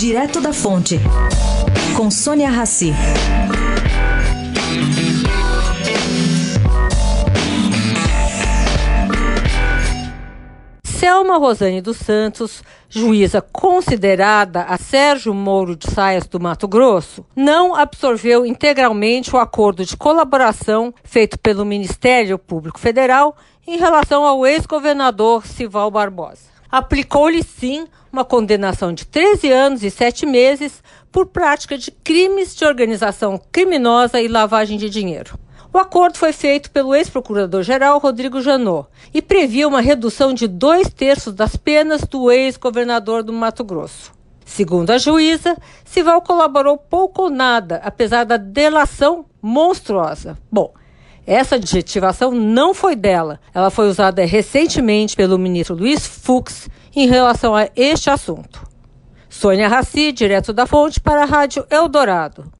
Direto da Fonte, com Sônia Rassi. Selma Rosane dos Santos, juíza considerada a Sérgio Moro de Saias do Mato Grosso, não absorveu integralmente o acordo de colaboração feito pelo Ministério Público Federal em relação ao ex-governador Sival Barbosa. Aplicou-lhe, sim, uma condenação de 13 anos e 7 meses por prática de crimes de organização criminosa e lavagem de dinheiro. O acordo foi feito pelo ex-procurador-geral Rodrigo Janot e previa uma redução de dois terços das penas do ex-governador do Mato Grosso. Segundo a juíza, Sival colaborou pouco ou nada, apesar da delação monstruosa. Bom, essa adjetivação não foi dela. Ela foi usada recentemente pelo ministro Luiz Fux em relação a este assunto. Sônia Raci, direto da fonte, para a Rádio Eldorado.